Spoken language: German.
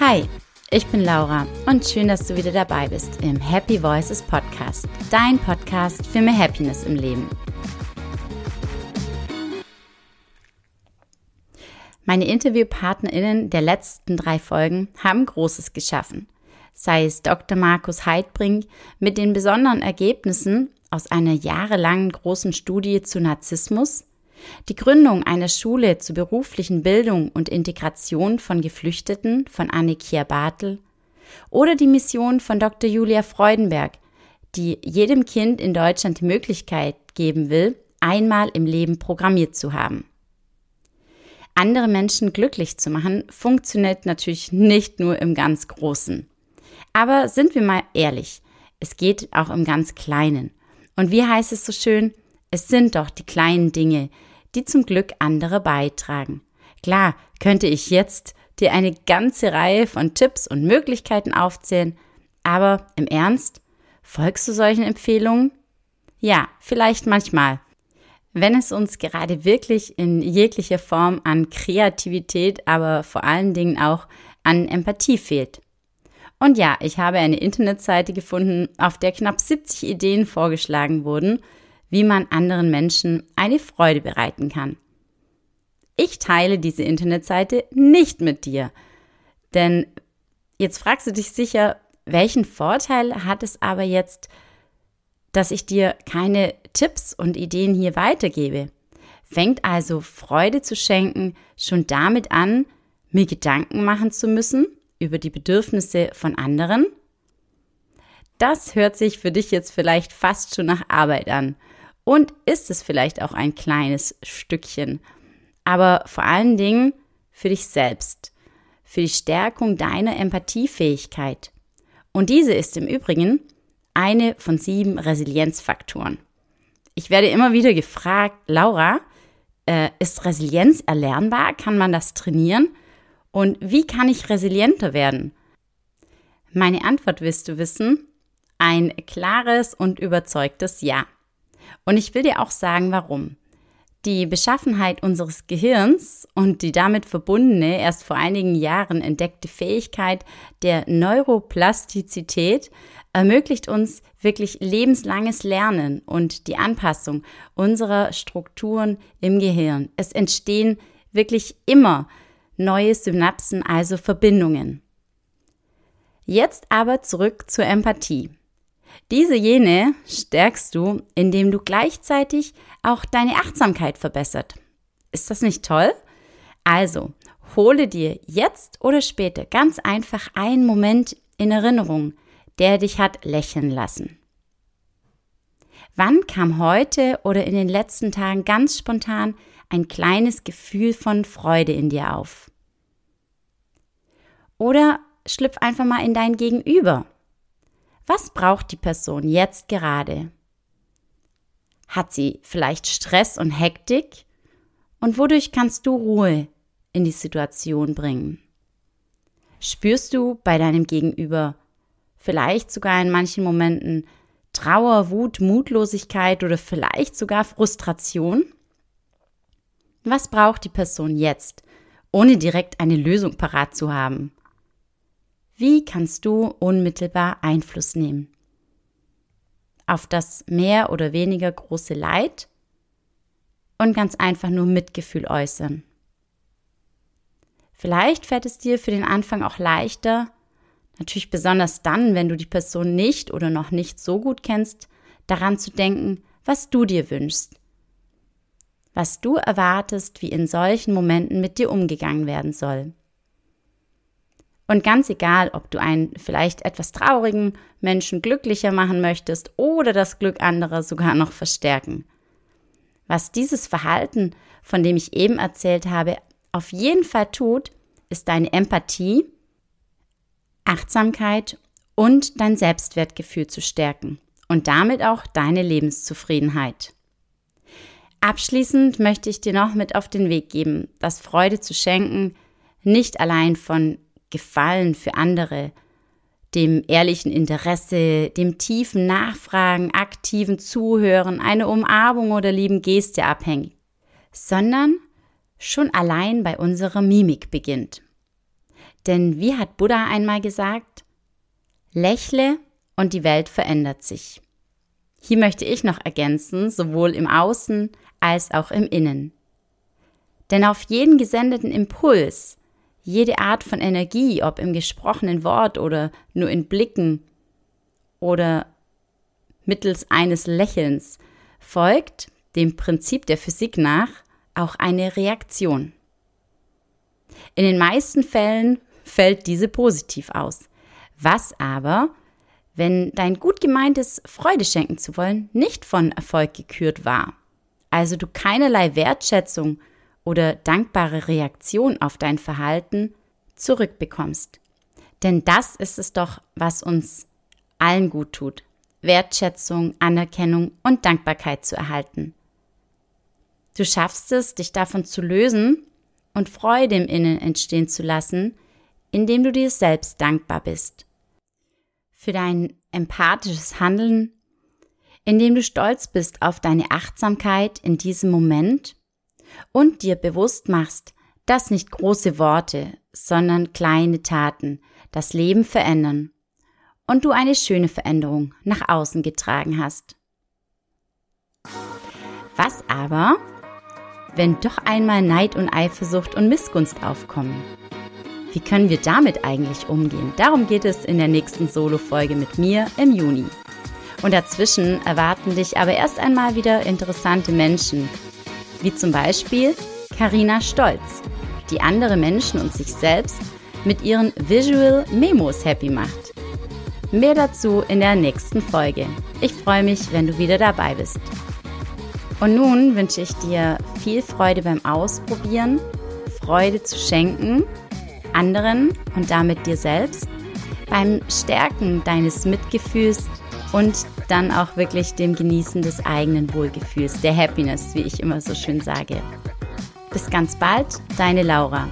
Hi, ich bin Laura und schön, dass du wieder dabei bist im Happy Voices Podcast, dein Podcast für mehr Happiness im Leben. Meine InterviewpartnerInnen der letzten drei Folgen haben Großes geschaffen. Sei es Dr. Markus Heidbrink mit den besonderen Ergebnissen aus einer jahrelangen großen Studie zu Narzissmus, die Gründung einer Schule zur beruflichen Bildung und Integration von Geflüchteten von Annikia Bartel oder die Mission von Dr. Julia Freudenberg, die jedem Kind in Deutschland die Möglichkeit geben will, einmal im Leben programmiert zu haben. Andere Menschen glücklich zu machen, funktioniert natürlich nicht nur im ganz Großen. Aber sind wir mal ehrlich, es geht auch im ganz Kleinen. Und wie heißt es so schön? Es sind doch die kleinen Dinge, die zum Glück andere beitragen. Klar, könnte ich jetzt dir eine ganze Reihe von Tipps und Möglichkeiten aufzählen, aber im Ernst, folgst du solchen Empfehlungen? Ja, vielleicht manchmal. Wenn es uns gerade wirklich in jeglicher Form an Kreativität, aber vor allen Dingen auch an Empathie fehlt. Und ja, ich habe eine Internetseite gefunden, auf der knapp 70 Ideen vorgeschlagen wurden, wie man anderen Menschen eine Freude bereiten kann. Ich teile diese Internetseite nicht mit dir, denn jetzt fragst du dich sicher, welchen Vorteil hat es aber jetzt, dass ich dir keine Tipps und Ideen hier weitergebe? Fängt also Freude zu schenken schon damit an, mir Gedanken machen zu müssen über die Bedürfnisse von anderen? Das hört sich für dich jetzt vielleicht fast schon nach Arbeit an und ist es vielleicht auch ein kleines Stückchen. Aber vor allen Dingen für dich selbst, für die Stärkung deiner Empathiefähigkeit. Und diese ist im Übrigen eine von sieben Resilienzfaktoren. Ich werde immer wieder gefragt, Laura, äh, ist Resilienz erlernbar? Kann man das trainieren? Und wie kann ich resilienter werden? Meine Antwort wirst du wissen, ein klares und überzeugtes Ja. Und ich will dir auch sagen, warum. Die Beschaffenheit unseres Gehirns und die damit verbundene, erst vor einigen Jahren entdeckte Fähigkeit der Neuroplastizität ermöglicht uns wirklich lebenslanges Lernen und die Anpassung unserer Strukturen im Gehirn. Es entstehen wirklich immer neue Synapsen, also Verbindungen. Jetzt aber zurück zur Empathie. Diese jene stärkst du, indem du gleichzeitig auch deine Achtsamkeit verbessert. Ist das nicht toll? Also, hole dir jetzt oder später ganz einfach einen Moment in Erinnerung, der dich hat lächeln lassen. Wann kam heute oder in den letzten Tagen ganz spontan ein kleines Gefühl von Freude in dir auf? Oder schlüpf einfach mal in dein Gegenüber was braucht die Person jetzt gerade? Hat sie vielleicht Stress und Hektik? Und wodurch kannst du Ruhe in die Situation bringen? Spürst du bei deinem Gegenüber vielleicht sogar in manchen Momenten Trauer, Wut, Mutlosigkeit oder vielleicht sogar Frustration? Was braucht die Person jetzt, ohne direkt eine Lösung parat zu haben? Wie kannst du unmittelbar Einfluss nehmen? Auf das mehr oder weniger große Leid und ganz einfach nur Mitgefühl äußern. Vielleicht fällt es dir für den Anfang auch leichter, natürlich besonders dann, wenn du die Person nicht oder noch nicht so gut kennst, daran zu denken, was du dir wünschst, was du erwartest, wie in solchen Momenten mit dir umgegangen werden soll. Und ganz egal, ob du einen vielleicht etwas traurigen Menschen glücklicher machen möchtest oder das Glück anderer sogar noch verstärken. Was dieses Verhalten, von dem ich eben erzählt habe, auf jeden Fall tut, ist deine Empathie, Achtsamkeit und dein Selbstwertgefühl zu stärken und damit auch deine Lebenszufriedenheit. Abschließend möchte ich dir noch mit auf den Weg geben, dass Freude zu schenken nicht allein von Gefallen für andere, dem ehrlichen Interesse, dem tiefen Nachfragen, aktiven Zuhören, eine Umarmung oder lieben Geste abhängig, sondern schon allein bei unserer Mimik beginnt. Denn wie hat Buddha einmal gesagt, lächle und die Welt verändert sich. Hier möchte ich noch ergänzen, sowohl im Außen als auch im Innen. Denn auf jeden gesendeten Impuls, jede Art von Energie, ob im gesprochenen Wort oder nur in Blicken oder mittels eines Lächelns, folgt dem Prinzip der Physik nach auch eine Reaktion. In den meisten Fällen fällt diese positiv aus. Was aber, wenn dein gut gemeintes Freude schenken zu wollen nicht von Erfolg gekürt war? Also du keinerlei Wertschätzung oder dankbare Reaktion auf dein Verhalten zurückbekommst. Denn das ist es doch, was uns allen gut tut. Wertschätzung, Anerkennung und Dankbarkeit zu erhalten. Du schaffst es, dich davon zu lösen und Freude im Innen entstehen zu lassen, indem du dir selbst dankbar bist. Für dein empathisches Handeln, indem du stolz bist auf deine Achtsamkeit in diesem Moment und dir bewusst machst, dass nicht große Worte, sondern kleine Taten das Leben verändern und du eine schöne Veränderung nach außen getragen hast. Was aber, wenn doch einmal Neid und Eifersucht und Missgunst aufkommen? Wie können wir damit eigentlich umgehen? Darum geht es in der nächsten Solo-Folge mit mir im Juni. Und dazwischen erwarten dich aber erst einmal wieder interessante Menschen, wie zum Beispiel Karina Stolz, die andere Menschen und sich selbst mit ihren Visual Memos happy macht. Mehr dazu in der nächsten Folge. Ich freue mich, wenn du wieder dabei bist. Und nun wünsche ich dir viel Freude beim Ausprobieren, Freude zu schenken, anderen und damit dir selbst, beim Stärken deines Mitgefühls und dann auch wirklich dem Genießen des eigenen Wohlgefühls, der Happiness, wie ich immer so schön sage. Bis ganz bald, deine Laura.